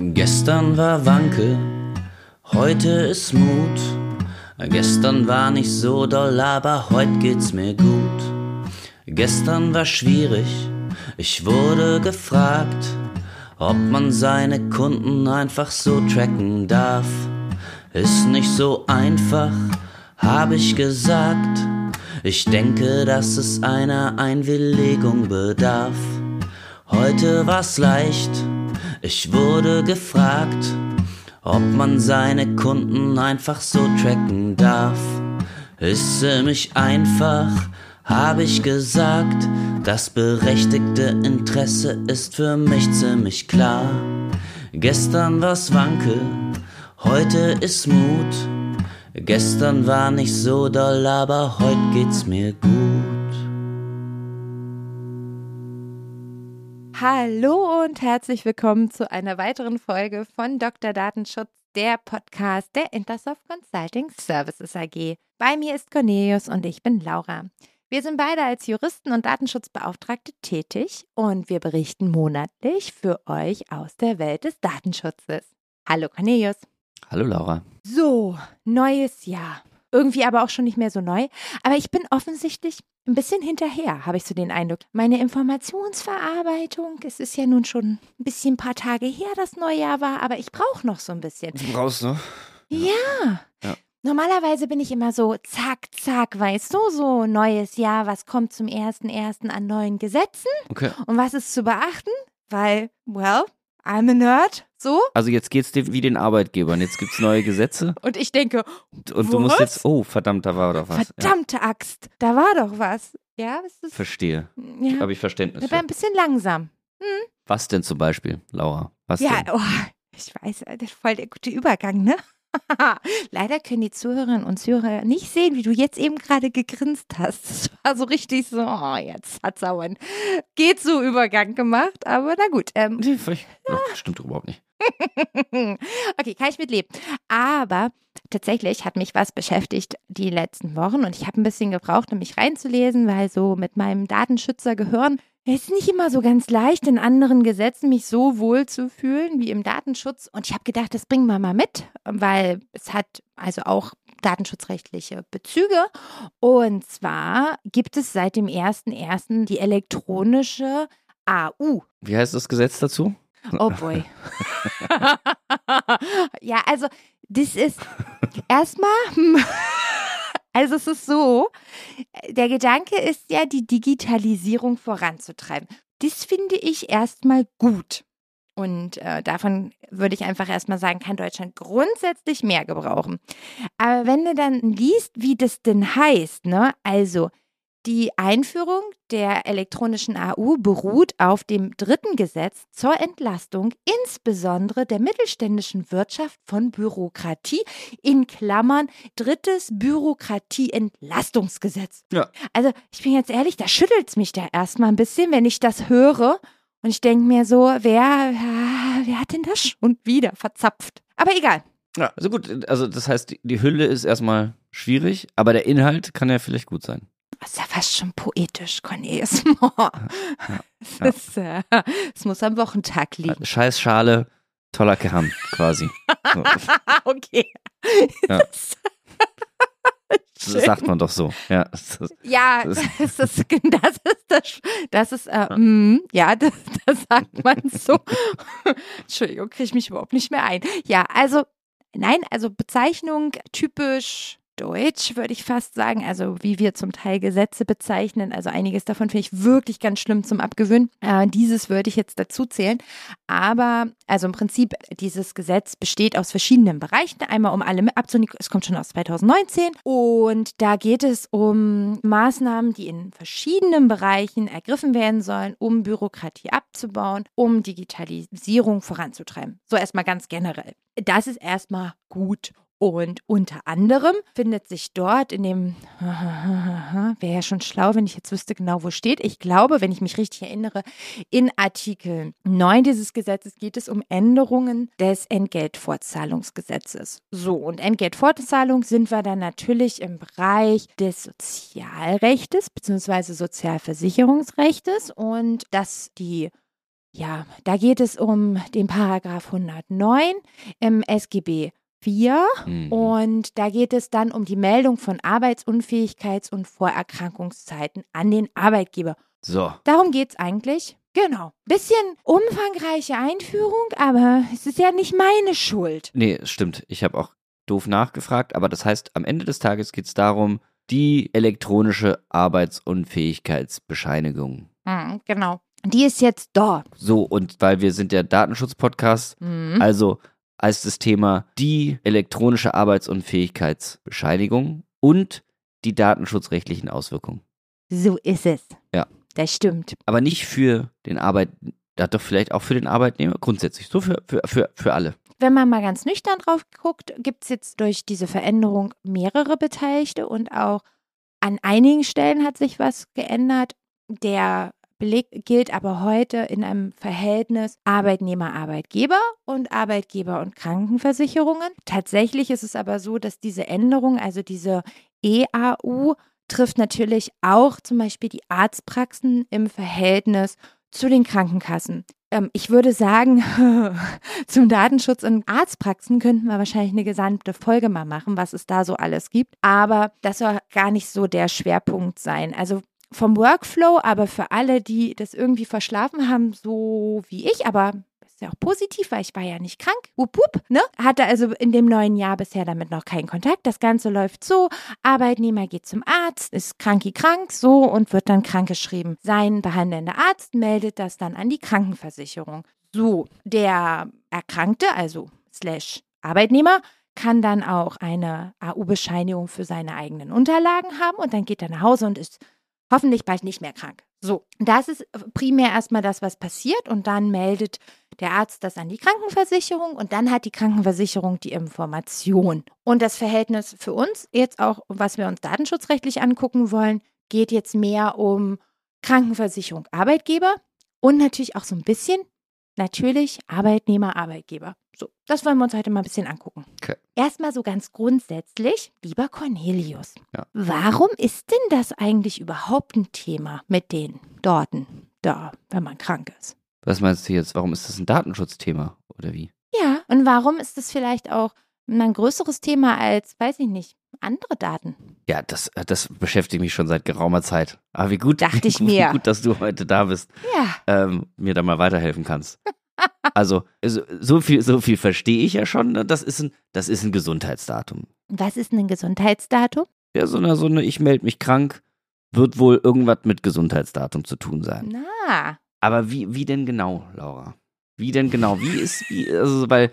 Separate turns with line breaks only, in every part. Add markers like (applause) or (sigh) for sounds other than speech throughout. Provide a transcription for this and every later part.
Gestern war Wanke, heute ist Mut. Gestern war nicht so doll, aber heute geht's mir gut. Gestern war schwierig, ich wurde gefragt, ob man seine Kunden einfach so tracken darf. Ist nicht so einfach, hab ich gesagt. Ich denke, dass es einer Einwilligung bedarf. Heute war's leicht ich wurde gefragt, ob man seine Kunden einfach so tracken darf. Ist ziemlich einfach, habe ich gesagt. Das berechtigte Interesse ist für mich ziemlich klar. Gestern war's Wanke, heute ist Mut. Gestern war nicht so doll, aber heute geht's mir gut.
Hallo und herzlich willkommen zu einer weiteren Folge von Dr. Datenschutz, der Podcast der Intersoft Consulting Services AG. Bei mir ist Cornelius und ich bin Laura. Wir sind beide als Juristen und Datenschutzbeauftragte tätig und wir berichten monatlich für euch aus der Welt des Datenschutzes. Hallo Cornelius.
Hallo Laura.
So, neues Jahr irgendwie aber auch schon nicht mehr so neu. Aber ich bin offensichtlich ein bisschen hinterher, habe ich so den Eindruck. Meine Informationsverarbeitung, es ist ja nun schon ein bisschen ein paar Tage her, das Neujahr war, aber ich brauche noch so ein bisschen.
Du brauchst noch?
Ja. ja. Normalerweise bin ich immer so, zack, zack, weißt du, so neues Jahr, was kommt zum ersten ersten an neuen Gesetzen
okay.
und was ist zu beachten, weil, well, I'm a nerd. So?
Also jetzt geht's dir wie den Arbeitgebern. Jetzt gibt's neue Gesetze. (laughs)
Und ich denke,
und, und du musst jetzt, oh, verdammt, da war doch was.
Verdammte ja. Axt, da war doch was. Ja,
was ist Verstehe. Ja. Habe ich Verständnis.
Ich war ein bisschen langsam. Hm?
Was denn zum Beispiel, Laura? Was
ja,
denn?
Oh, ich weiß, das ist voll der gute Übergang, ne? (laughs) Leider können die Zuhörerinnen und Zuhörer nicht sehen, wie du jetzt eben gerade gegrinst hast. Das war so richtig so, oh, jetzt hat Sauern. Geht so Übergang gemacht, aber na gut. Ähm,
nee, ja. (laughs) Stimmt doch überhaupt nicht. (laughs)
okay, kann ich mitleben. Aber tatsächlich hat mich was beschäftigt die letzten Wochen und ich habe ein bisschen gebraucht, um mich reinzulesen, weil so mit meinem Datenschützer gehören es ist nicht immer so ganz leicht, in anderen Gesetzen mich so wohl zu fühlen wie im Datenschutz. Und ich habe gedacht, das bringen wir mal mit, weil es hat also auch datenschutzrechtliche Bezüge. Und zwar gibt es seit dem 1.1. die elektronische AU.
Wie heißt das Gesetz dazu?
Oh boy. (laughs) (laughs) ja, also das ist erstmal. Also es ist so, der Gedanke ist ja, die Digitalisierung voranzutreiben. Das finde ich erstmal gut. Und äh, davon würde ich einfach erstmal sagen, kann Deutschland grundsätzlich mehr gebrauchen. Aber wenn du dann liest, wie das denn heißt, ne, also die Einführung der elektronischen AU beruht auf dem dritten Gesetz zur Entlastung insbesondere der mittelständischen Wirtschaft von Bürokratie in Klammern drittes Bürokratieentlastungsgesetz.
Ja.
Also ich bin jetzt ehrlich, da schüttelt es mich da erstmal ein bisschen, wenn ich das höre. Und ich denke mir so, wer, wer hat denn das schon wieder verzapft? Aber egal.
Ja, also gut, also das heißt, die Hülle ist erstmal schwierig, aber der Inhalt kann ja vielleicht gut sein.
Das ist ja fast schon poetisch, Cornelius. (laughs) Ja, ja. Es, äh, muss am Wochentag liegen.
Scheißschale, toller Kern, quasi. (laughs)
okay.
Ja. (laughs) Das sagt man doch so. Ja, das,
ja, das, ist, das, das ist das, das ist, äh, mm, ja, das, das sagt man so. Entschuldigung, kriege ich mich überhaupt nicht mehr ein. Ja, also, nein, also Bezeichnung typisch Deutsch, würde ich fast sagen. Also wie wir zum Teil Gesetze bezeichnen. Also einiges davon finde ich wirklich ganz schlimm zum Abgewöhnen. Äh, dieses würde ich jetzt dazu zählen. Aber also im Prinzip, dieses Gesetz besteht aus verschiedenen Bereichen. Einmal um alle abzunehmen. Es kommt schon aus 2019. Und da geht es um Maßnahmen, die in verschiedenen Bereichen ergriffen werden sollen, um Bürokratie abzubauen, um Digitalisierung voranzutreiben. So erstmal ganz generell. Das ist erstmal gut. Und unter anderem findet sich dort in dem, (laughs) wäre ja schon schlau, wenn ich jetzt wüsste genau, wo steht. Ich glaube, wenn ich mich richtig erinnere, in Artikel 9 dieses Gesetzes geht es um Änderungen des Entgeltfortzahlungsgesetzes. So, und Entgeltfortzahlung sind wir dann natürlich im Bereich des Sozialrechtes bzw. Sozialversicherungsrechtes und dass die Ja, da geht es um den Paragraph 109 im SGB 4
Mhm.
und da geht es dann um die Meldung von Arbeitsunfähigkeits- und Vorerkrankungszeiten an den Arbeitgeber.
So,
Darum geht es eigentlich. Genau. Bisschen umfangreiche Einführung, aber es ist ja nicht meine Schuld.
nee, stimmt. Ich habe auch doof nachgefragt, aber das heißt, am Ende des Tages geht es darum, die elektronische Arbeitsunfähigkeitsbescheinigung.
Mhm, genau. Die ist jetzt da.
So, und weil wir sind der Datenschutz-Podcast,
Mhm.
also heißt das Thema die elektronische Arbeitsunfähigkeitsbescheinigung und die datenschutzrechtlichen Auswirkungen.
So ist es.
Ja.
Das stimmt.
Aber nicht für den Arbeit, doch vielleicht auch für den Arbeitnehmer, grundsätzlich, so für, für, für, für alle.
Wenn man mal ganz nüchtern drauf guckt, gibt es jetzt durch diese Veränderung mehrere Beteiligte und auch an einigen Stellen hat sich was geändert. Der Beleg gilt aber heute in einem Verhältnis Arbeitnehmer-Arbeitgeber und Arbeitgeber- und Krankenversicherungen. Tatsächlich ist es aber so, dass diese Änderung, also diese EAU, trifft natürlich auch zum Beispiel die Arztpraxen im Verhältnis zu den Krankenkassen. Ähm, ich würde sagen, (laughs) zum Datenschutz in Arztpraxen könnten wir wahrscheinlich eine gesamte Folge mal machen, was es da so alles gibt. Aber das soll gar nicht so der Schwerpunkt sein. Also vom Workflow, aber für alle, die das irgendwie verschlafen haben, so wie ich, aber ist ja auch positiv, weil ich war ja nicht krank. Wupp, wupp, ne? Hatte also in dem neuen Jahr bisher damit noch keinen Kontakt. Das Ganze läuft so. Arbeitnehmer geht zum Arzt, ist kranki krank, so und wird dann krankgeschrieben. Sein behandelnder Arzt meldet das dann an die Krankenversicherung. So, der Erkrankte, also slash Arbeitnehmer, kann dann auch eine AU-Bescheinigung für seine eigenen Unterlagen haben und dann geht er nach Hause und ist hoffentlich bald nicht mehr krank. So, das ist primär erstmal das, was passiert und dann meldet der Arzt das an die Krankenversicherung und dann hat die Krankenversicherung die Information. Und das Verhältnis für uns jetzt auch, was wir uns datenschutzrechtlich angucken wollen, geht jetzt mehr um Krankenversicherung Arbeitgeber und natürlich auch so ein bisschen natürlich Arbeitnehmer Arbeitgeber. So, das wollen wir uns heute mal ein bisschen angucken.
Okay.
Erstmal so ganz grundsätzlich, lieber Cornelius,
Ja.
warum ist denn das eigentlich überhaupt ein Thema mit den Dorten da, wenn man krank ist?
Was meinst du jetzt? Warum ist das ein Datenschutzthema oder wie?
Ja, und warum ist das vielleicht auch ein größeres Thema als, weiß ich nicht, andere Daten?
Ja, das, das beschäftigt mich schon seit geraumer Zeit. Aber wie gut,
Dachte (laughs) ich
wie
mir.
gut, dass du heute da bist,
Ja,
ähm, mir da mal weiterhelfen kannst. (laughs) Also, so, viel, so viel verstehe ich ja schon. ne? Das ist ein, das ist ein Gesundheitsdatum.
was ist denn ein Gesundheitsdatum?
Ja, so eine, so eine, ich melde mich krank, wird wohl irgendwas mit Gesundheitsdatum zu tun sein.
Na,
Aber wie, wie denn genau, Laura? Wie denn genau? Wie ist, wie, also, weil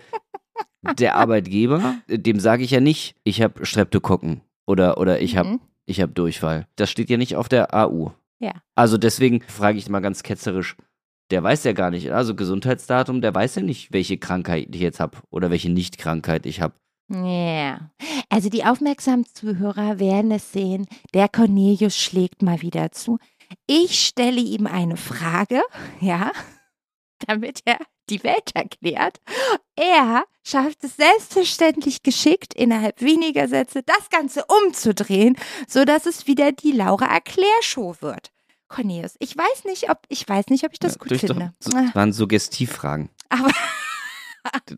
der Arbeitgeber, dem sage ich ja nicht, ich habe Streptokokken oder, oder ich habe
mhm.
ich hab Durchfall. Das steht ja nicht auf der AU.
Ja.
Also deswegen frage ich mal ganz ketzerisch, der weiß ja gar nicht, also Gesundheitsdatum, der weiß ja nicht, welche Krankheit ich jetzt habe oder welche Nicht-Krankheit ich habe.
Ja. Also die aufmerksamen Zuhörer werden es sehen. Der Cornelius schlägt mal wieder zu. Ich stelle ihm eine Frage, (laughs) ja, damit er die Welt erklärt. Er schafft es selbstverständlich geschickt, innerhalb weniger Sätze das Ganze umzudrehen, sodass es wieder die Laura Erklärshow wird. Cornelius, ich weiß nicht, ob ich weiß nicht, ob ich das
Ja,
gut finde.
Doch, das waren Suggestivfragen.
Aber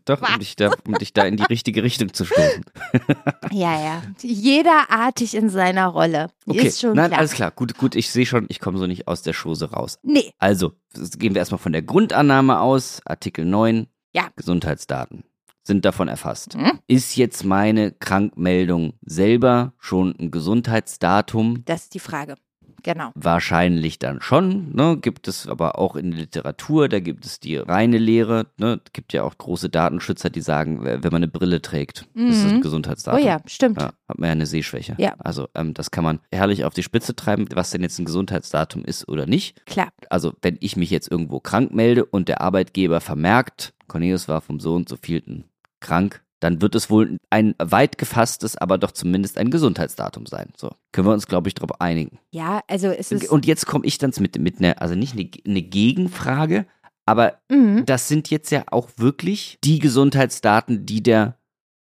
Doch, um dich, da, um dich da in die richtige Richtung zu stoßen. (laughs)
ja, ja, jeder artig in seiner Rolle.
Okay,
Ist schon
nein,
klar.
alles klar. Gut, gut, ich sehe schon, ich komme so nicht aus der Schose raus.
Nee,
Also, gehen wir erstmal von der Grundannahme aus. Artikel 9.
Ja.
Gesundheitsdaten sind davon erfasst.
Mhm.
Ist jetzt meine Krankmeldung selber schon ein Gesundheitsdatum?
das ist die Frage. Genau.
Wahrscheinlich dann schon, ne? Gibt es aber auch in der Literatur, da gibt es die reine Lehre, ne? Gibt ja auch große Datenschützer, die sagen, wenn man eine Brille trägt, ist das ein
Mhm.
Gesundheitsdatum.
Oh ja, stimmt.
Ja, hat man ja eine Sehschwäche.
Ja.
Also ähm, das kann man herrlich auf die Spitze treiben, was denn jetzt ein Gesundheitsdatum ist oder nicht.
Klar.
Also wenn ich mich jetzt irgendwo krank melde und der Arbeitgeber vermerkt, Cornelius war vom so und so vielten krank, dann wird es wohl ein weit gefasstes, aber doch zumindest ein Gesundheitsdatum sein. So, können wir uns, glaube ich, darauf einigen.
Ja, also es ist.
Und jetzt komme ich dann mit, mit einer, also nicht eine, eine Gegenfrage, aber
Mhm.
das sind jetzt ja auch wirklich die Gesundheitsdaten, die der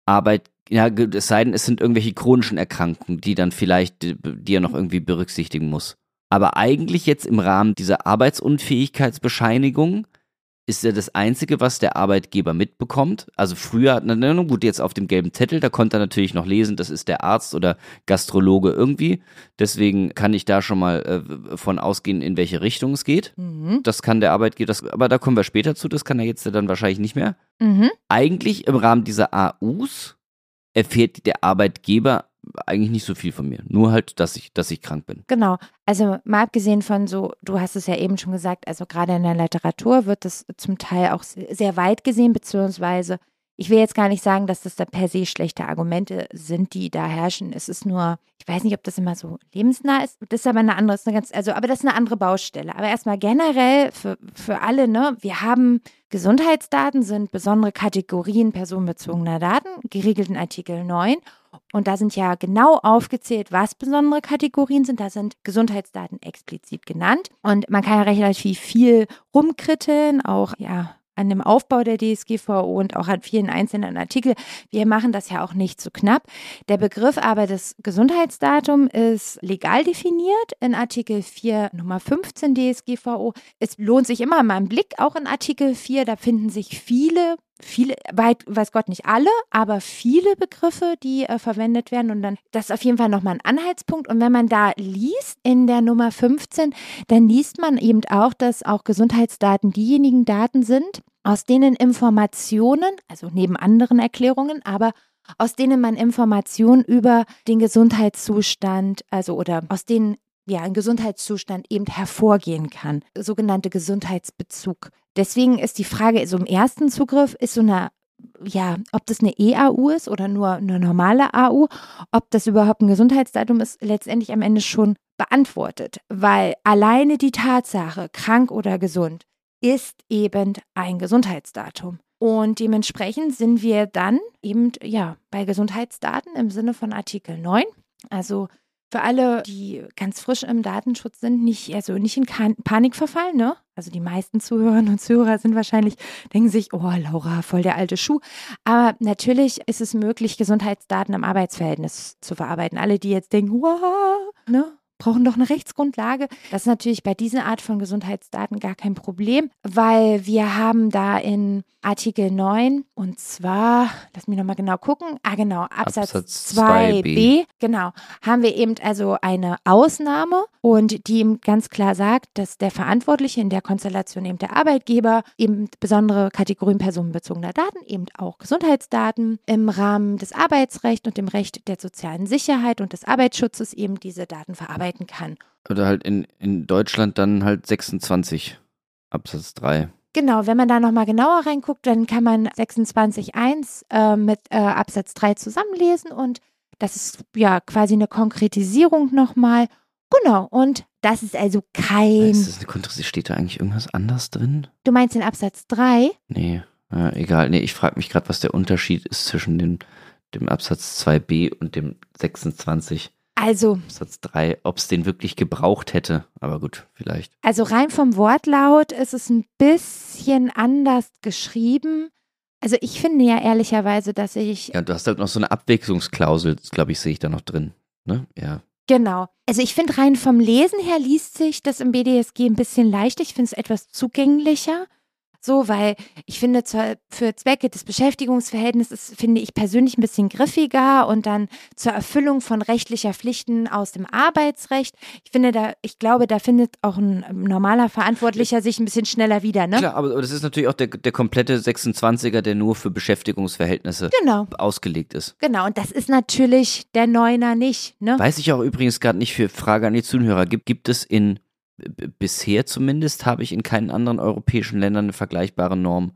Arbeit, ja, es sei denn, es sind irgendwelche chronischen Erkrankungen, die dann vielleicht, die die er noch irgendwie berücksichtigen muss. Aber eigentlich jetzt im Rahmen dieser Arbeitsunfähigkeitsbescheinigung ist ja das Einzige, was der Arbeitgeber mitbekommt. Also früher, na, na gut, jetzt auf dem gelben Zettel, da konnte er natürlich noch lesen, das ist der Arzt oder Gastrologe irgendwie. Deswegen kann ich da schon mal äh, von ausgehen, in welche Richtung es geht. Mhm. Das kann der Arbeitgeber, das, aber da kommen wir später zu, das kann er jetzt dann wahrscheinlich nicht mehr. Mhm. Eigentlich im Rahmen dieser AUs erfährt der Arbeitgeber eigentlich nicht so viel von mir. Nur halt, dass ich, dass ich krank bin.
Genau. Also mal abgesehen von so, du hast es ja eben schon gesagt, also gerade in der Literatur wird das zum Teil auch sehr weit gesehen, beziehungsweise ich will jetzt gar nicht sagen, dass das da per se schlechte Argumente sind, die da herrschen. Es ist nur, ich weiß nicht, ob das immer so lebensnah ist. Das ist aber eine andere, eine ganz, also, aber das ist eine andere Baustelle. Aber erstmal generell für, für alle, ne, wir haben Gesundheitsdaten sind besondere Kategorien personenbezogener Daten, geregelt in Artikel 9. Und da sind ja genau aufgezählt, was besondere Kategorien sind. Da sind Gesundheitsdaten explizit genannt. Und man kann ja relativ viel rumkritteln, auch ja an dem Aufbau der DSGVO und auch an vielen einzelnen Artikeln. Wir machen das ja auch nicht zu so knapp. Der Begriff aber des Gesundheitsdatum ist legal definiert in Artikel 4 Nummer 15 DSGVO. Es lohnt sich immer mal ein Blick auch in Artikel 4. Da finden sich viele viele, weit, weiß Gott nicht alle, aber viele Begriffe, die äh, verwendet werden. Und dann, das ist auf jeden Fall nochmal ein Anhaltspunkt. Und wenn man da liest in der Nummer 15, dann liest man eben auch, dass auch Gesundheitsdaten diejenigen Daten sind, aus denen Informationen, also neben anderen Erklärungen, aber aus denen man Informationen über den Gesundheitszustand, also oder aus denen ja, ein Gesundheitszustand eben hervorgehen kann, sogenannte Gesundheitsbezug. Deswegen ist die Frage, so im ersten Zugriff ist so eine, ja, ob das eine EAU ist oder nur eine normale AU, ob das überhaupt ein Gesundheitsdatum ist, letztendlich am Ende schon beantwortet, weil alleine die Tatsache, krank oder gesund, ist eben ein Gesundheitsdatum. Und dementsprechend sind wir dann eben ja bei Gesundheitsdaten im Sinne von Artikel 9. Also für alle, die ganz frisch im Datenschutz sind, nicht, also nicht in Panik verfallen, ne? Also die meisten Zuhörerinnen und Zuhörer sind wahrscheinlich, denken sich, oh Laura, voll der alte Schuh. Aber natürlich ist es möglich, Gesundheitsdaten im Arbeitsverhältnis zu verarbeiten. Alle, die jetzt denken, wow, ne? Brauchen doch eine Rechtsgrundlage. Das ist natürlich bei dieser Art von Gesundheitsdaten gar kein Problem, weil wir haben da in Artikel 9 und zwar, lass mich nochmal genau gucken, ah genau, Absatz, Absatz 2b, 2b, genau, haben wir eben also eine Ausnahme und die eben ganz klar sagt, dass der Verantwortliche in der Konstellation eben der Arbeitgeber eben besondere Kategorien personenbezogener Daten, eben auch Gesundheitsdaten im Rahmen des Arbeitsrechts und dem Recht der sozialen Sicherheit und des Arbeitsschutzes eben diese Daten verarbeiten kann.
Oder halt in, in Deutschland dann halt 26 Absatz 3.
Genau, wenn man da nochmal genauer reinguckt, dann kann man 26.1 äh, mit äh, Absatz 3 zusammenlesen und das ist ja quasi eine Konkretisierung nochmal. Genau, und das ist also kein. Ist das
eine Konkretisierung? Steht da eigentlich irgendwas anders drin?
Du meinst den Absatz 3?
Nee, äh, egal. Nee, ich frage mich gerade, was der Unterschied ist zwischen dem, dem Absatz 2b und dem 26.
Also.
Satz 3, ob es den wirklich gebraucht hätte. Aber gut, vielleicht.
Also rein vom Wortlaut ist es ein bisschen anders geschrieben. Also ich finde ja ehrlicherweise, dass ich.
Ja, du hast halt noch so eine Abwechslungsklausel, glaube ich, sehe ich da noch drin. Ne? Ja.
Genau. Also ich finde rein vom Lesen her liest sich das im BDSG ein bisschen leichter. Ich finde es etwas zugänglicher. So, weil ich finde, zur, für Zwecke des Beschäftigungsverhältnisses finde ich persönlich ein bisschen griffiger und dann zur Erfüllung von rechtlicher Pflichten aus dem Arbeitsrecht. Ich finde da, ich glaube, da findet auch ein normaler Verantwortlicher sich ein bisschen schneller wieder, ne?
Klar, aber das ist natürlich auch der, der komplette 26er, der nur für Beschäftigungsverhältnisse
genau.
ausgelegt ist.
Genau, und das ist natürlich der Neuner nicht, ne?
Weiß ich auch übrigens gerade nicht für Frage an die Zuhörer. Gibt, gibt es in bisher zumindest habe ich in keinen anderen europäischen Ländern eine vergleichbare Norm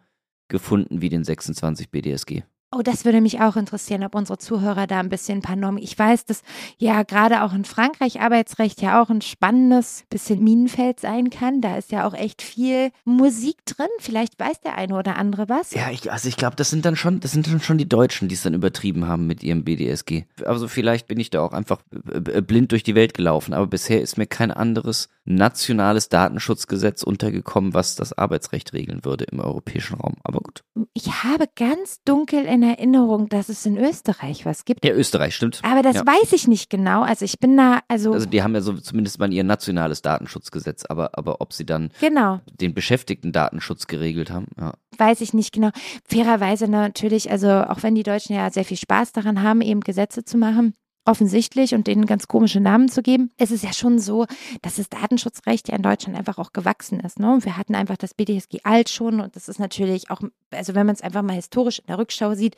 gefunden wie den 26 BDSG.
Oh, das würde mich auch interessieren, ob unsere Zuhörer da ein bisschen ein paar Normen. Ich weiß, dass ja gerade auch in Frankreich Arbeitsrecht ja auch ein spannendes bisschen Minenfeld sein kann. Da ist ja auch echt viel Musik drin. Vielleicht weiß der eine oder andere was.
Ja, ich, also ich glaube, das sind dann schon, das sind dann schon die Deutschen, die es dann übertrieben haben mit ihrem BDSG. Also vielleicht bin ich da auch einfach blind durch die Welt gelaufen, aber bisher ist mir kein anderes nationales Datenschutzgesetz untergekommen, was das Arbeitsrecht regeln würde im europäischen Raum. Aber gut.
Ich habe ganz dunkel in Erinnerung, dass es in Österreich was gibt.
Ja, Österreich, stimmt.
Aber das
ja.
weiß ich nicht genau. Also ich bin da, also.
Also die haben ja so zumindest mal ihr nationales Datenschutzgesetz, aber, aber ob sie dann
genau.
den Beschäftigten Datenschutz geregelt haben, ja.
Weiß ich nicht genau. Fairerweise natürlich, also auch wenn die Deutschen ja sehr viel Spaß daran haben, eben Gesetze zu machen, offensichtlich und denen ganz komische Namen zu geben. Es ist ja schon so, dass das Datenschutzrecht ja in Deutschland einfach auch gewachsen ist. Ne? Und wir hatten einfach das BDSG alt schon und das ist natürlich auch, also wenn man es einfach mal historisch in der Rückschau sieht,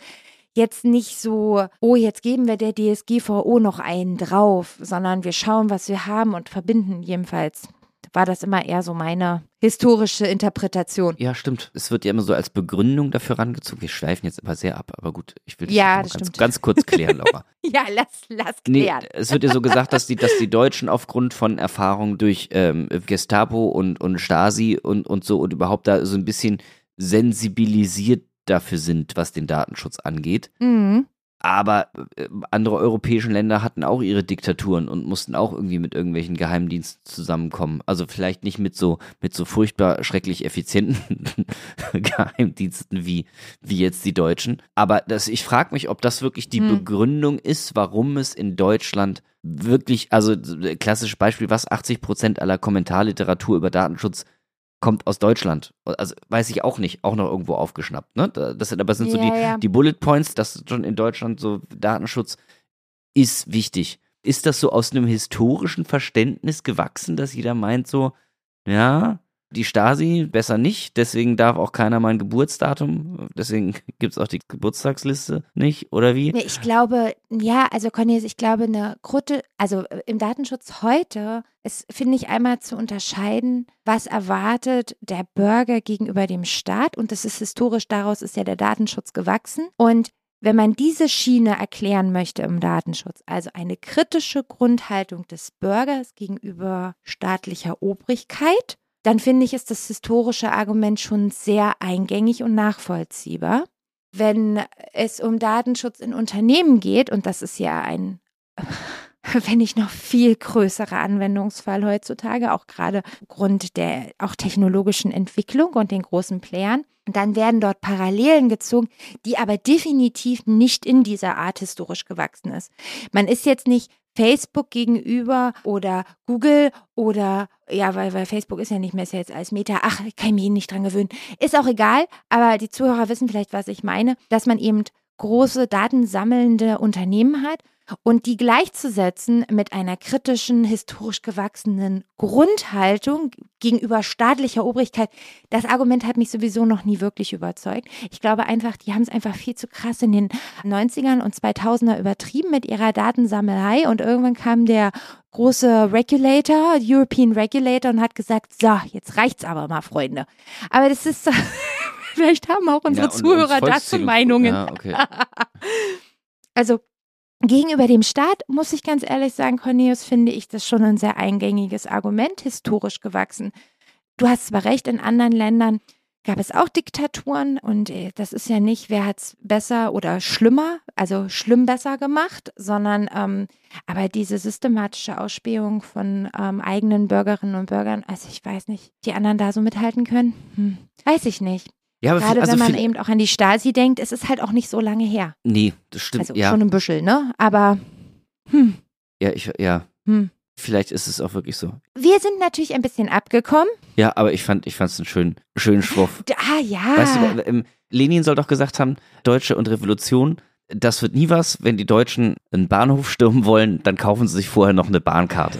jetzt nicht so, oh, jetzt geben wir der DSGVO noch einen drauf, sondern wir schauen, was wir haben und verbinden jedenfalls war das immer eher so meine historische Interpretation.
Ja, stimmt. Es wird ja immer so als Begründung dafür rangezogen. Wir schweifen jetzt aber sehr ab, aber gut, ich will das,
ja,
das
ganz,
ganz, kurz klären, Laura. (laughs)
ja, lass, lass
klären. Nee, es wird ja so gesagt, dass die, dass die Deutschen aufgrund von Erfahrungen durch ähm, Gestapo und, und Stasi und, und so und überhaupt da so ein bisschen sensibilisiert dafür sind, was den Datenschutz angeht.
Mhm.
Aber äh, andere europäische Länder hatten auch ihre Diktaturen und mussten auch irgendwie mit irgendwelchen Geheimdiensten zusammenkommen. Also vielleicht nicht mit so, mit so furchtbar schrecklich effizienten (laughs) Geheimdiensten wie, wie jetzt die Deutschen. Aber das, ich frage mich, ob das wirklich die hm. Begründung ist, warum es in Deutschland wirklich, also klassisches Beispiel, was 80 Prozent aller Kommentarliteratur über Datenschutz kommt aus Deutschland. Also weiß ich auch nicht, auch noch irgendwo aufgeschnappt. Ne? Das sind aber sind ja, so die, ja. die Bullet Points, dass schon in Deutschland so Datenschutz ist wichtig. Ist das so aus einem historischen Verständnis gewachsen, dass jeder meint so, ja, die Stasi besser nicht, deswegen darf auch keiner mein Geburtsdatum, deswegen gibt es auch die Geburtstagsliste nicht, oder wie?
Nee, ich glaube, ja, also Cornelius, ich glaube, eine Krute, also äh, im Datenschutz heute ist, finde ich, einmal zu unterscheiden, was erwartet der Bürger gegenüber dem Staat. Und das ist historisch, daraus ist ja der Datenschutz gewachsen. Und wenn man diese Schiene erklären möchte im Datenschutz, also eine kritische Grundhaltung des Bürgers gegenüber staatlicher Obrigkeit, dann finde ich, ist das historische Argument schon sehr eingängig und nachvollziehbar. Wenn es um Datenschutz in Unternehmen geht, und das ist ja ein, (laughs) wenn nicht noch viel größerer Anwendungsfall heutzutage, auch gerade aufgrund der auch technologischen Entwicklung und den großen Playern, dann werden dort Parallelen gezogen, die aber definitiv nicht in dieser Art historisch gewachsen ist. Man ist jetzt nicht Facebook gegenüber oder Google oder ja, weil, weil Facebook ist ja nicht mehr jetzt als Meta. Ach, ich kann mich nicht dran gewöhnen. Ist auch egal, aber die Zuhörer wissen vielleicht, was ich meine, dass man eben große datensammelnde Unternehmen hat und die gleichzusetzen mit einer kritischen, historisch gewachsenen Grundhaltung gegenüber staatlicher Obrigkeit, das Argument hat mich sowieso noch nie wirklich überzeugt. Ich glaube einfach, die haben es einfach viel zu krass in den 90ern und 2000er übertrieben mit ihrer Datensammelei und irgendwann kam der große Regulator, European Regulator und hat gesagt, so, jetzt reicht's aber mal, Freunde. Aber das ist, (laughs) vielleicht haben auch unsere ja, Zuhörer dazu Meinungen. Ja, okay. (laughs) also Gegenüber dem Staat, muss ich ganz ehrlich sagen, Cornelius, finde ich das schon ein sehr eingängiges Argument, historisch gewachsen. Du hast zwar recht, in anderen Ländern gab es auch Diktaturen und äh, das ist ja nicht, wer hat es besser oder schlimmer, also schlimm besser gemacht, sondern ähm, aber diese systematische Ausspähung von ähm, eigenen Bürgerinnen und Bürgern, also ich weiß nicht, die anderen da so mithalten können, hm, weiß ich nicht. Ja, aber Gerade also wenn man eben auch an die Stasi denkt, es ist halt auch nicht so lange her.
Nee, das stimmt.
Also
ja.
schon ein Büschel, ne? Aber hm.
Ja, ich, ja. Hm. Vielleicht ist es auch wirklich so.
Wir sind natürlich ein bisschen abgekommen.
Ja, aber ich fand, ich fand es einen schönen, schönen Schwuff. (laughs)
Ah, ja.
Weißt du, ähm, Lenin soll doch gesagt haben, Deutsche und Revolution, das wird nie was. Wenn die Deutschen einen Bahnhof stürmen wollen, dann kaufen sie sich vorher noch eine Bahnkarte.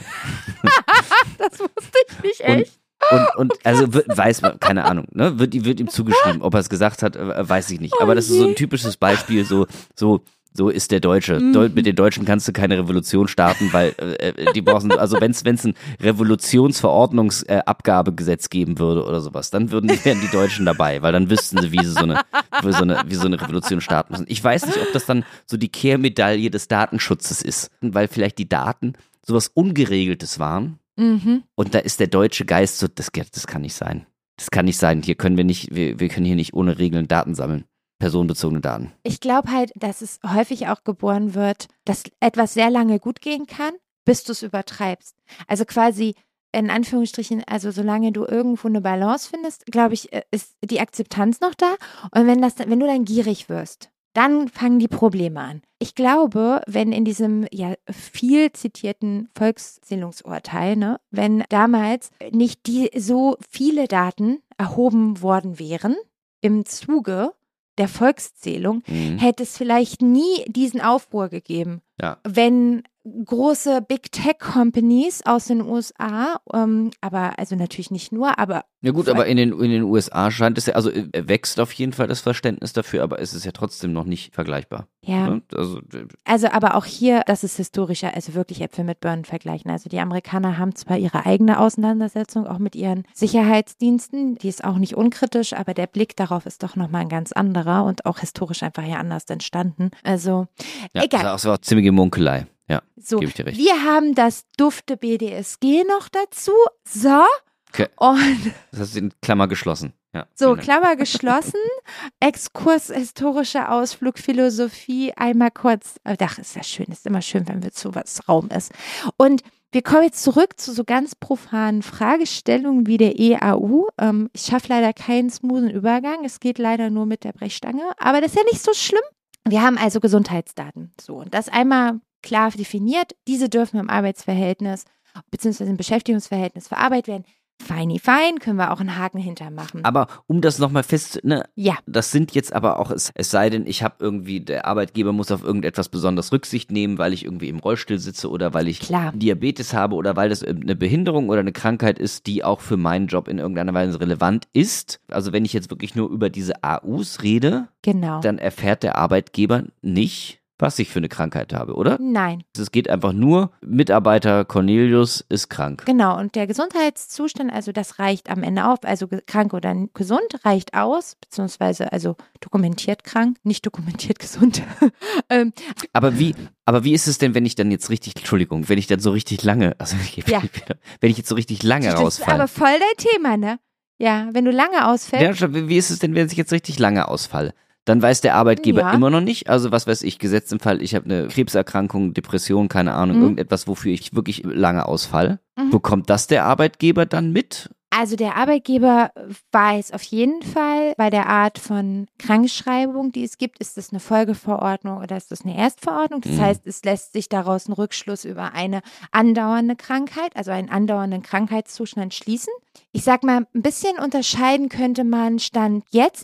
(laughs)
das wusste ich nicht echt.
Und, und also wird, weiß man, keine Ahnung, ne? Wird, wird ihm zugeschrieben. Ob er es gesagt hat, äh, weiß ich nicht. Aber das ist so ein typisches Beispiel, so, so, so ist der Deutsche. Mhm. Mit den Deutschen kannst du keine Revolution starten, weil äh, äh die brauchen, also wenn es ein Revolutionsverordnungsabgabegesetz geben würde oder sowas, dann würden wären die Deutschen dabei, weil dann wüssten sie, wie sie so eine, wie so eine, wie so eine Revolution starten müssen. Ich weiß nicht, ob das dann so die Kehrmedaille des Datenschutzes ist, weil vielleicht die Daten sowas Ungeregeltes waren
Mhm.
Und da ist der deutsche Geist so, das, das kann nicht sein. Das kann nicht sein. Hier können wir nicht, wir, wir können hier nicht ohne Regeln Daten sammeln. Personenbezogene Daten.
Ich glaube halt, dass es häufig auch geboren wird, dass etwas sehr lange gut gehen kann, bis du es übertreibst. Also quasi in Anführungsstrichen, also solange du irgendwo eine Balance findest, glaube ich, äh, ist die Akzeptanz noch da. Und wenn das, wenn du dann gierig wirst, dann fangen die Probleme an. Ich glaube, wenn in diesem ja viel zitierten Volkszählungsurteil, ne, wenn damals nicht die so viele Daten erhoben worden wären im Zuge der Volkszählung,
Mhm.
hätte es vielleicht nie diesen Aufruhr gegeben.
Ja.
Wenn große Big Tech Companies aus den USA, ähm, aber also natürlich nicht nur, aber
Ja gut, aber in den, in den USA scheint es ja, also äh, wächst auf jeden Fall das Verständnis dafür, aber es ist ja trotzdem noch nicht vergleichbar.
ja,
Ne? Also,
also aber auch hier, das ist historischer, also wirklich Äpfel mit Birnen vergleichen. Also die Amerikaner haben zwar ihre eigene Auseinandersetzung auch mit ihren Sicherheitsdiensten, die ist auch nicht unkritisch, aber der Blick darauf ist doch nochmal ein ganz anderer und auch historisch einfach ja anders entstanden. Also
ja,
Egal.
Das war ziemliche Munkelei. Ja,
so,
gebe ich dir recht.
wir haben das dufte BDSG noch dazu. So.
Okay.
Und
Das hast du in Klammer geschlossen. Ja, (laughs)
So. Klammer geschlossen. (laughs) Exkurs, historischer Ausflug, Philosophie, einmal kurz. äh, Ach, ist ja schön, ist immer schön, wenn wir zu was Raum ist. Und wir kommen jetzt zurück zu so ganz profanen Fragestellungen wie der EAU. Ähm, ich schaffe leider keinen smoothen Übergang. Es geht leider nur mit der Brechstange. Aber das ist ja nicht so schlimm. Wir haben also Gesundheitsdaten. So, und das einmal klar definiert. Diese dürfen im Arbeitsverhältnis beziehungsweise im Beschäftigungsverhältnis verarbeitet werden. Feini fein, können wir auch einen Haken hintermachen.
Aber um das nochmal fest, ne,
ja,
das sind jetzt aber auch, es, es sei denn, ich habe irgendwie, der Arbeitgeber muss auf irgendetwas besonders Rücksicht nehmen, weil ich irgendwie im Rollstuhl sitze oder weil ich
Klar.
Diabetes habe oder weil das eine Behinderung oder eine Krankheit ist, die auch für meinen Job in irgendeiner Weise relevant ist. Also wenn ich jetzt wirklich nur über diese AUs rede,
genau.
dann erfährt der Arbeitgeber nicht, was ich für eine Krankheit habe, oder?
Nein,
Es geht einfach nur, Mitarbeiter Cornelius ist krank.
genau. Und der Gesundheitszustand, also das reicht am Ende auf, also krank oder gesund reicht aus, beziehungsweise also dokumentiert krank, nicht dokumentiert gesund. (laughs) ähm,
Aber wie, aber wie ist es denn, wenn ich dann jetzt richtig, Entschuldigung, wenn ich dann so richtig lange, also ich,
Ja. (laughs)
wenn ich jetzt so richtig lange
das ist
rausfalle?
aber voll dein Thema, ne? Ja, wenn du lange ausfällst.
Ja, wie ist es denn, wenn ich jetzt richtig lange ausfalle? Dann weiß der Arbeitgeber
Ja.
immer noch nicht. Also was weiß ich, gesetzt im Fall, ich habe eine Krebserkrankung, Depression, keine Ahnung,
Mhm.
irgendetwas, wofür ich wirklich lange ausfall.
Mhm.
Bekommt das der Arbeitgeber dann mit?
Also der Arbeitgeber weiß auf jeden Fall, bei der Art von Krankschreibung, die es gibt, ist das eine Folgeverordnung oder ist das eine Erstverordnung. Das
Mhm.
heißt, es lässt sich daraus ein Rückschluss über eine andauernde Krankheit, also einen andauernden Krankheitszustand schließen. Ich sag mal, ein bisschen unterscheiden könnte man Stand jetzt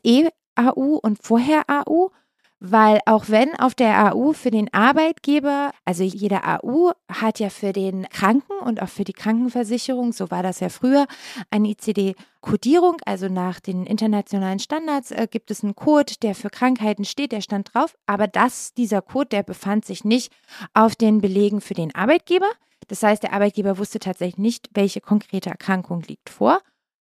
EAU und vorher AU. Weil auch wenn auf der AU für den Arbeitgeber, also jede AU hat ja für den Kranken und auch für die Krankenversicherung, so war das ja früher, eine ICD-Kodierung, also nach den internationalen Standards äh, gibt es einen Code, der für Krankheiten steht, der stand drauf, aber das, dieser Code, der befand sich nicht auf den Belegen für den Arbeitgeber. Das heißt, der Arbeitgeber wusste tatsächlich nicht, welche konkrete Erkrankung liegt vor.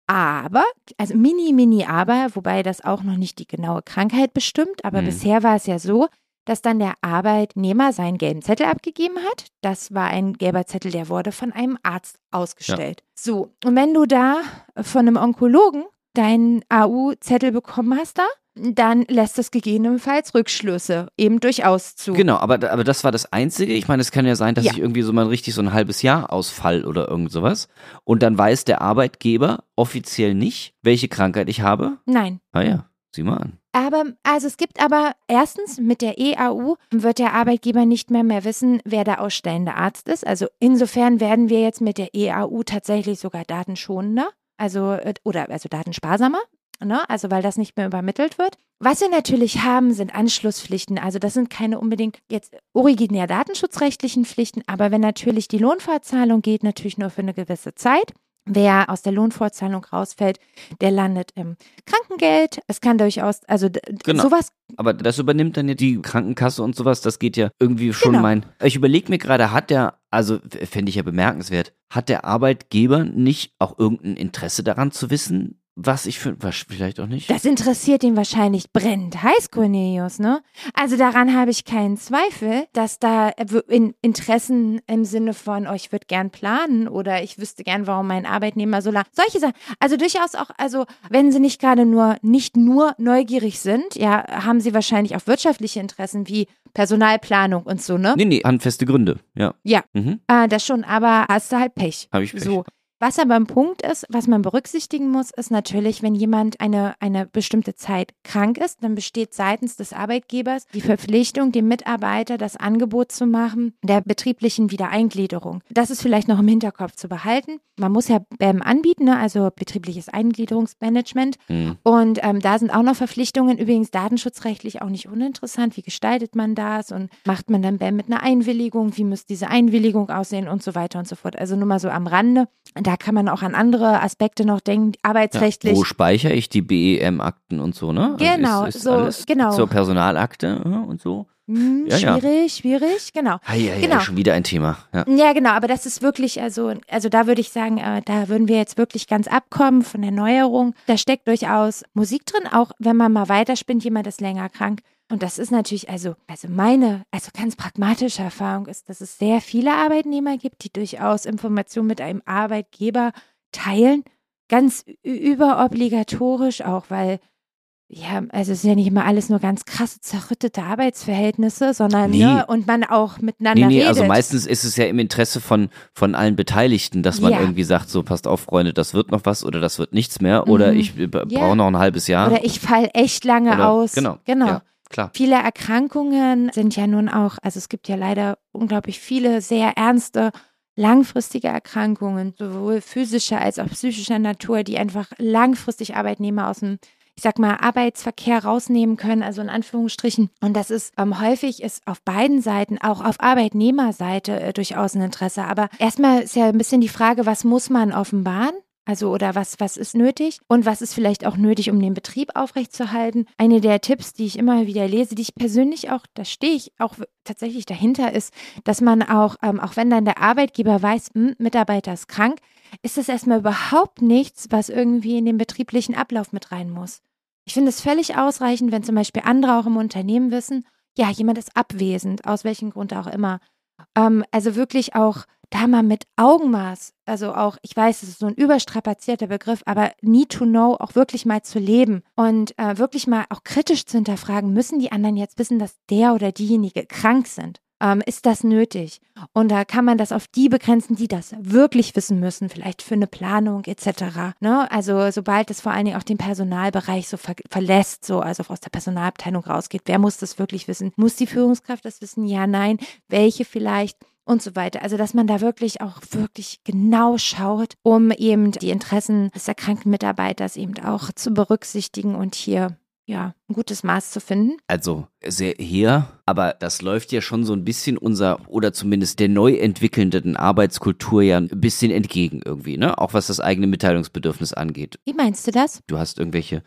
Aber, also mini, mini, aber, wobei das auch noch nicht die genaue Krankheit bestimmt, aber
Mhm.
bisher war es ja so, dass dann der Arbeitnehmer seinen gelben Zettel abgegeben hat. Das war ein gelber Zettel, der wurde von einem Arzt ausgestellt. So, und wenn du da von einem Onkologen deinen AU-Zettel bekommen hast da, dann lässt das gegebenenfalls Rückschlüsse eben durchaus zu.
Genau, aber, aber das war das Einzige. Ich meine, es kann ja sein, dass
Ja.
ich irgendwie so mal richtig so ein halbes Jahr ausfall oder irgend sowas. Und dann weiß der Arbeitgeber offiziell nicht, welche Krankheit ich habe.
Nein.
Ah ja, sieh mal an.
Aber, also es gibt aber erstens mit der EAU wird der Arbeitgeber nicht mehr mehr wissen, wer der ausstellende Arzt ist. Also insofern werden wir jetzt mit der EAU tatsächlich sogar datenschonender, also äh, oder also datensparsamer. Ne? Also weil das nicht mehr übermittelt wird. Was wir natürlich haben, sind Anschlusspflichten. Also das sind keine unbedingt jetzt originär datenschutzrechtlichen Pflichten, aber wenn natürlich die Lohnfortzahlung geht, natürlich nur für eine gewisse Zeit. Wer aus der Lohnfortzahlung rausfällt, der landet im Krankengeld. Es kann durchaus, also
Genau.
sowas
Aber das übernimmt dann ja die Krankenkasse und sowas. Das geht ja irgendwie schon
Genau.
mein. Ich überlege mir gerade, hat der, also fände ich ja bemerkenswert, hat der Arbeitgeber nicht auch irgendein Interesse daran zu wissen, was ich für, was vielleicht auch nicht?
Das interessiert ihn wahrscheinlich brennend heiß, Cornelius, ne? Also daran habe ich keinen Zweifel, dass da in Interessen im Sinne von, oh, ich würde gern planen oder ich wüsste gern, warum mein Arbeitnehmer so lang. Solche Sachen. Also durchaus auch, also wenn sie nicht gerade nur, nicht nur neugierig sind, ja, haben sie wahrscheinlich auch wirtschaftliche Interessen wie Personalplanung und so, ne?
nee, nee, handfeste Gründe. Ja.
Ja.
Mhm.
Äh, das schon, aber hast du halt Pech.
Habe ich Pech.
So. Was aber ein Punkt ist, was man berücksichtigen muss, ist natürlich, wenn jemand eine, eine bestimmte Zeit krank ist, dann besteht seitens des Arbeitgebers die Verpflichtung, dem Mitarbeiter das Angebot zu machen der betrieblichen Wiedereingliederung. Das ist vielleicht noch im Hinterkopf zu behalten. Man muss ja BEM anbieten, ne? also betriebliches Eingliederungsmanagement. Mhm. Und ähm, da sind auch noch Verpflichtungen, übrigens datenschutzrechtlich auch nicht uninteressant. Wie gestaltet man das und macht man dann BEM mit einer Einwilligung? Wie muss diese Einwilligung aussehen und so weiter und so fort. Also nur mal so am Rande. Da kann man auch an andere Aspekte noch denken, arbeitsrechtlich.
Ja, wo speichere ich die BEM-Akten und so, ne?
Also genau, ist, ist so, genau.
Zur Personalakte äh, und so.
Hm, ja, schwierig, ja. schwierig, genau.
Ja, ja, genau. schon wieder ein Thema. Ja.
ja, genau, aber das ist wirklich, also, also da würde ich sagen, äh, da würden wir jetzt wirklich ganz abkommen von der Neuerung. Da steckt durchaus Musik drin, auch wenn man mal weiterspinnt, jemand ist länger krank. Und das ist natürlich, also, also meine, also ganz pragmatische Erfahrung ist, dass es sehr viele Arbeitnehmer gibt, die durchaus Informationen mit einem Arbeitgeber teilen. Ganz überobligatorisch auch, weil ja, also es ist ja nicht immer alles nur ganz krasse, zerrüttete Arbeitsverhältnisse, sondern nee. ne, und man auch miteinander nee, nee,
also redet. Also meistens ist es ja im Interesse von, von allen Beteiligten, dass man ja. irgendwie sagt, so passt auf, Freunde, das wird noch was oder das wird nichts mehr mhm. oder ich brauche ja. noch ein halbes Jahr.
Oder ich fall echt lange oder, aus.
Genau.
Genau.
Ja, klar.
Viele Erkrankungen sind ja nun auch, also es gibt ja leider unglaublich viele sehr ernste langfristige Erkrankungen, sowohl physischer als auch psychischer Natur, die einfach langfristig Arbeitnehmer aus dem ich sag mal, Arbeitsverkehr rausnehmen können, also in Anführungsstrichen. Und das ist ähm, häufig ist auf beiden Seiten, auch auf Arbeitnehmerseite äh, durchaus ein Interesse. Aber erstmal ist ja ein bisschen die Frage, was muss man offenbaren? Also oder was, was ist nötig und was ist vielleicht auch nötig, um den Betrieb aufrechtzuerhalten. Eine der Tipps, die ich immer wieder lese, die ich persönlich auch, da stehe ich auch tatsächlich dahinter, ist, dass man auch, ähm, auch wenn dann der Arbeitgeber weiß, mh, hm, Mitarbeiter ist krank, ist das erstmal überhaupt nichts, was irgendwie in den betrieblichen Ablauf mit rein muss. Ich finde es völlig ausreichend, wenn zum Beispiel andere auch im Unternehmen wissen, ja, jemand ist abwesend, aus welchem Grund auch immer. Ähm, also wirklich auch da mal mit Augenmaß, also auch, ich weiß, es ist so ein überstrapazierter Begriff, aber need to know auch wirklich mal zu leben und äh, wirklich mal auch kritisch zu hinterfragen, müssen die anderen jetzt wissen, dass der oder diejenige krank sind? Ähm, ist das nötig? Und da kann man das auf die begrenzen, die das wirklich wissen müssen, vielleicht für eine Planung etc. Ne? Also sobald es vor allen Dingen auch den Personalbereich so ver verlässt, so also aus der Personalabteilung rausgeht, wer muss das wirklich wissen? Muss die Führungskraft das wissen? Ja, nein. Welche vielleicht? und so weiter. Also, dass man da wirklich auch wirklich genau schaut, um eben die Interessen des erkrankten Mitarbeiters eben auch zu berücksichtigen und hier ja, ein gutes Maß zu finden.
Also sehr hier, aber das läuft ja schon so ein bisschen unser oder zumindest der neu entwickelnden Arbeitskultur ja ein bisschen entgegen irgendwie, ne? Auch was das eigene Mitteilungsbedürfnis angeht.
Wie meinst du das?
Du hast irgendwelche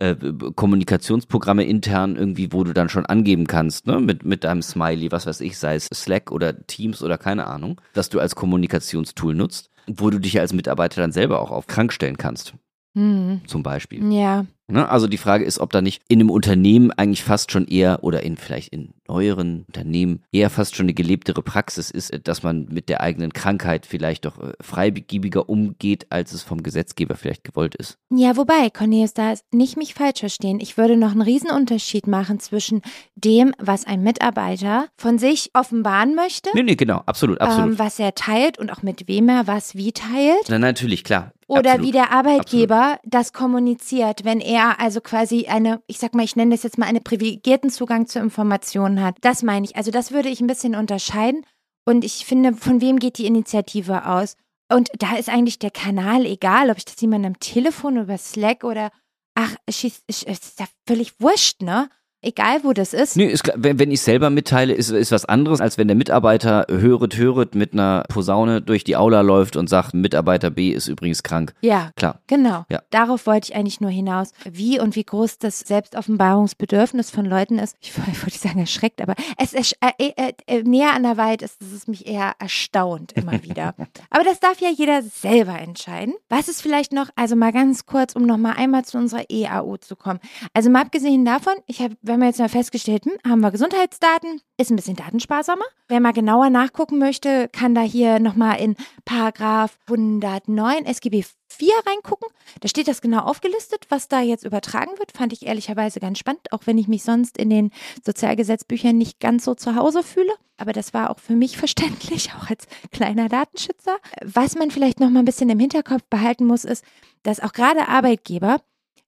äh, Kommunikationsprogramme intern irgendwie, wo du dann schon angeben kannst, ne, mit, mit deinem Smiley, was weiß ich, sei es Slack oder Teams oder keine Ahnung, dass du als Kommunikationstool nutzt, wo du dich als Mitarbeiter dann selber auch auf krank stellen kannst. Mhm. Zum Beispiel.
Ja.
Ne? Also die Frage ist, ob da nicht in einem Unternehmen eigentlich fast schon eher oder in vielleicht in neueren Unternehmen eher fast schon eine gelebtere Praxis ist, dass man mit der eigenen Krankheit vielleicht doch äh, freigiebiger umgeht, als es vom Gesetzgeber vielleicht gewollt ist.
Ja, wobei, Cornelius, da nicht mich falsch verstehen. Ich würde noch einen Riesenunterschied machen zwischen dem, was ein Mitarbeiter von sich offenbaren möchte.
Nee, nee, genau, absolut, absolut.
Ähm, was er teilt und auch mit wem er was wie teilt.
Na, natürlich, klar.
Oder
absolut,
wie der Arbeitgeber absolut. das kommuniziert, wenn er also quasi eine, ich sag mal, ich nenne das jetzt mal einen privilegierten Zugang zu Informationen hat. Das meine ich. Also das würde ich ein bisschen unterscheiden. Und ich finde, von wem geht die Initiative aus? Und da ist eigentlich der Kanal egal, ob ich das jemandem am Telefon über Slack oder ach, es ist, ist ja völlig wurscht, ne? Egal wo das ist.
Nee, ist, wenn, wenn ich selber mitteile, ist, ist was anderes, als wenn der Mitarbeiter höret, höret mit einer Posaune durch die Aula läuft und sagt, Mitarbeiter B ist übrigens krank.
Ja,
klar.
Genau.
Ja.
Darauf wollte ich eigentlich nur hinaus, wie und wie groß das Selbstoffenbarungsbedürfnis von Leuten ist. Ich (laughs) wollte sagen erschreckt, aber es ist äh, äh, äh, näher an der Wahrheit ist, dass es mich eher erstaunt immer wieder. (laughs) aber das darf ja jeder selber entscheiden. Was ist vielleicht noch, also mal ganz kurz, um noch mal einmal zu unserer EAU zu kommen. Also mal abgesehen davon, ich habe haben wir jetzt mal festgestellt, hm, haben wir Gesundheitsdaten, ist ein bisschen datensparsamer. Wer mal genauer nachgucken möchte, kann da hier nochmal in Paragraph 109 SGB 4 reingucken. Da steht das genau aufgelistet, was da jetzt übertragen wird. Fand ich ehrlicherweise ganz spannend, auch wenn ich mich sonst in den Sozialgesetzbüchern nicht ganz so zu Hause fühle. Aber das war auch für mich (laughs) verständlich, auch als kleiner Datenschützer. Was man vielleicht noch mal ein bisschen im Hinterkopf behalten muss, ist, dass auch gerade Arbeitgeber,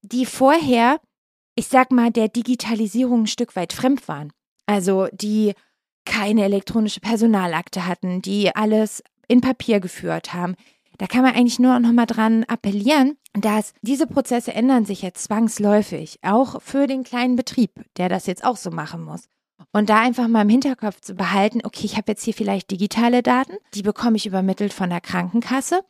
die vorher, ich sag mal, der Digitalisierung ein Stück weit fremd waren, also die keine elektronische Personalakte hatten, die alles in Papier geführt haben, da kann man eigentlich nur noch mal dran appellieren, dass diese Prozesse ändern sich jetzt zwangsläufig, auch für den kleinen Betrieb, der das jetzt auch so machen muss. Und da einfach mal im Hinterkopf zu behalten, okay, ich habe jetzt hier vielleicht digitale Daten, die bekomme ich übermittelt von der Krankenkasse.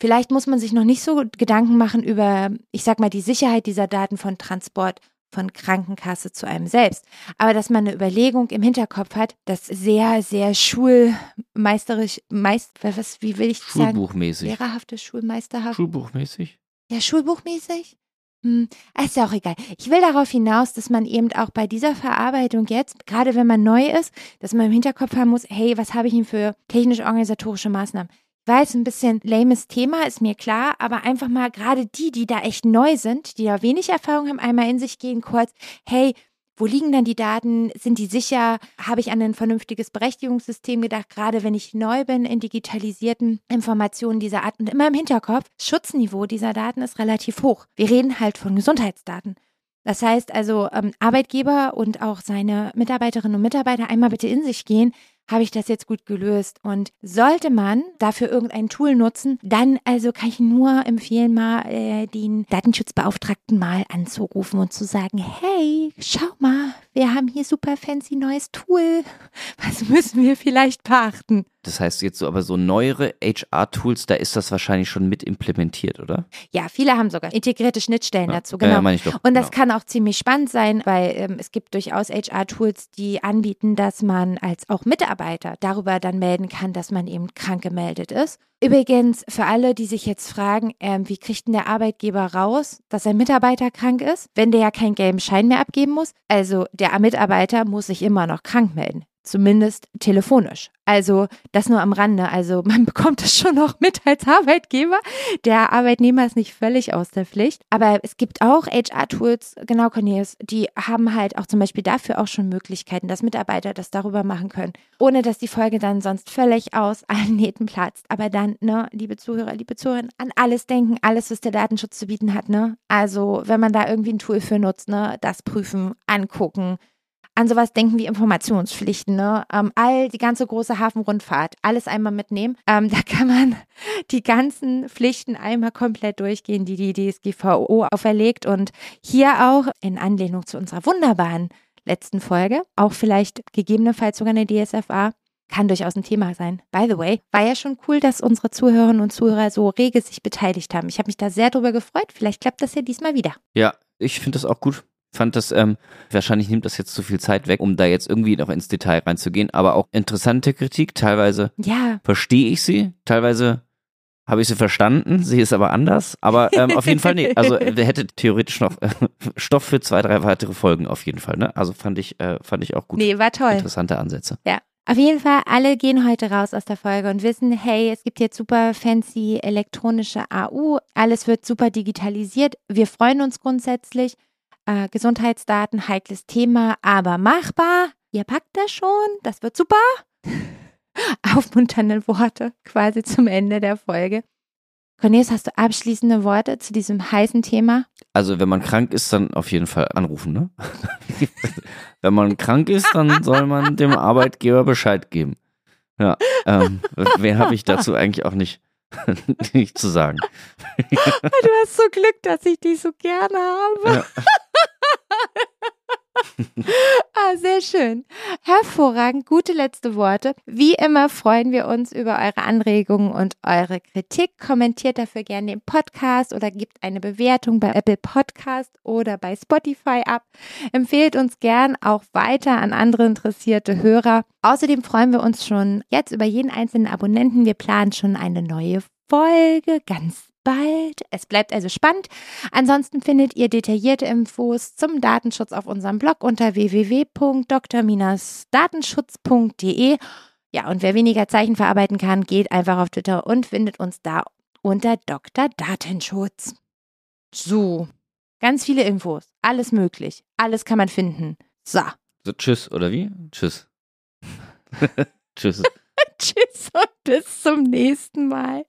Vielleicht muss man sich noch nicht so Gedanken machen über, ich sag mal, die Sicherheit dieser Daten von Transport von Krankenkasse zu einem selbst. Aber dass man eine Überlegung im Hinterkopf hat, das sehr, sehr schulmeisterisch, meist, was, wie will ich sagen?
Schulbuchmäßig.
Lehrerhafte, schulmeisterhaft.
Schulbuchmäßig?
Ja, schulbuchmäßig? Hm, ist ja auch egal. Ich will darauf hinaus, dass man eben auch bei dieser Verarbeitung jetzt, gerade wenn man neu ist, dass man im Hinterkopf haben muss, hey, was habe ich denn für technisch-organisatorische Maßnahmen? Weiß, ein bisschen lames Thema, ist mir klar, aber einfach mal gerade die, die da echt neu sind, die da wenig Erfahrung haben, einmal in sich gehen, kurz, hey, wo liegen dann die Daten? Sind die sicher? Habe ich an ein vernünftiges Berechtigungssystem gedacht, gerade wenn ich neu bin in digitalisierten Informationen dieser Art? Und immer im Hinterkopf, Schutzniveau dieser Daten ist relativ hoch. Wir reden halt von Gesundheitsdaten. Das heißt also, ähm, Arbeitgeber und auch seine Mitarbeiterinnen und Mitarbeiter einmal bitte in sich gehen habe ich das jetzt gut gelöst? Und sollte man dafür irgendein Tool nutzen, dann also kann ich nur empfehlen, mal äh, den Datenschutzbeauftragten mal anzurufen und zu sagen, hey, schau mal, wir haben hier super fancy neues Tool. Was müssen wir vielleicht beachten?
Das heißt jetzt so, aber so neuere HR-Tools, da ist das wahrscheinlich schon mit implementiert, oder?
Ja, viele haben sogar integrierte Schnittstellen
Ja,
dazu,
ja,
genau.
meine ich doch,
Und das
genau.
kann auch ziemlich spannend sein, weil ähm, es gibt durchaus HR-Tools, die anbieten, dass man als auch Mitarbeiter darüber dann melden kann, dass man eben krank gemeldet ist. Übrigens, für alle, die sich jetzt fragen, ähm, wie kriegt denn der Arbeitgeber raus, dass ein Mitarbeiter krank ist, wenn der ja keinen gelben Schein mehr abgeben muss? Also der Mitarbeiter muss sich immer noch krank melden. Zumindest telefonisch. Also das nur am Rande. Also (laughs) man bekommt es schon noch mit als Arbeitgeber. Der Arbeitnehmer ist nicht völlig aus der Pflicht. Aber es gibt auch HR-Tools, genau Cornelius, die haben halt auch zum Beispiel dafür auch schon Möglichkeiten, dass Mitarbeiter das darüber machen können, ohne dass die Folge dann sonst völlig aus allen Nähten platzt. Aber dann, ne, liebe Zuhörer, liebe Zuhörerinnen, an alles denken, alles, was der Datenschutz zu bieten hat, ne? Also wenn man da irgendwie ein Tool für nutzt, ne, das prüfen, angucken, an sowas denken wie Informationspflichten, ne? Ähm, all die ganze große Hafenrundfahrt, alles einmal mitnehmen. Ähm, (laughs) da kann man die ganzen Pflichten einmal komplett durchgehen, die die DSGVO auferlegt. Und hier auch in Anlehnung zu unserer wunderbaren letzten Folge, auch vielleicht gegebenenfalls sogar eine DSFA, kann durchaus ein Thema sein. By the way, war ja schon cool, dass unsere Zuhörerinnen und Zuhörer so rege sich beteiligt haben. Ich habe mich da sehr drüber gefreut. Vielleicht klappt das ja diesmal wieder.
Ja, ich finde das auch gut. Fand das, ähm, wahrscheinlich nimmt das jetzt zu viel Zeit weg, um da jetzt irgendwie noch ins Detail reinzugehen, aber auch interessante Kritik. Teilweise
Ja,
verstehe ich sie, teilweise habe ich sie verstanden, sie ist aber anders, aber ähm, auf jeden Fall nee. Also (laughs) wer hätte theoretisch noch äh, Stoff für zwei, drei weitere Folgen auf jeden Fall, ne? Also fand ich, äh, fand ich auch gut.
nee, war toll.
Interessante Ansätze.
Auf jeden Fall, alle gehen heute raus aus der Folge und wissen, hey, es gibt jetzt super fancy elektronische AU, alles wird super digitalisiert. Wir freuen uns grundsätzlich. Äh, Gesundheitsdaten, heikles Thema, aber machbar. Ihr packt das schon, das wird super. (laughs) Aufmunternde Worte quasi zum Ende der Folge. Cornelius, hast du abschließende Worte zu diesem heißen Thema?
Also wenn man krank ist, dann auf jeden Fall anrufen, ne? (laughs) wenn man krank ist, dann soll man dem Arbeitgeber Bescheid geben. Ja, ähm, mehr habe ich dazu eigentlich auch nicht, (laughs) nicht zu sagen.
Du hast so Glück, dass ich dich so gerne habe.
Ja. (laughs)
ah, sehr schön. Hervorragend. Gute letzte Worte. Wie immer freuen wir uns über eure Anregungen und eure Kritik. Kommentiert dafür gerne den Podcast oder gebt eine Bewertung bei Apple Podcast oder bei Spotify ab. Empfehlt uns gern auch weiter an andere interessierte Hörer. Außerdem freuen wir uns schon jetzt über jeden einzelnen Abonnenten. Wir planen schon eine neue Folge ganz bald. Es bleibt also spannend. Ansonsten findet ihr detaillierte Infos zum Datenschutz auf unserem Blog unter www.dr-datenschutz.de. Ja, und wer weniger Zeichen verarbeiten kann, geht einfach auf Twitter und findet uns da unter Dr. Datenschutz. So, ganz viele Infos, alles möglich, alles kann man finden. So.
So, tschüss, oder wie? Tschüss. (laughs) (laughs) tschüss.
Tschüss und bis zum nächsten Mal.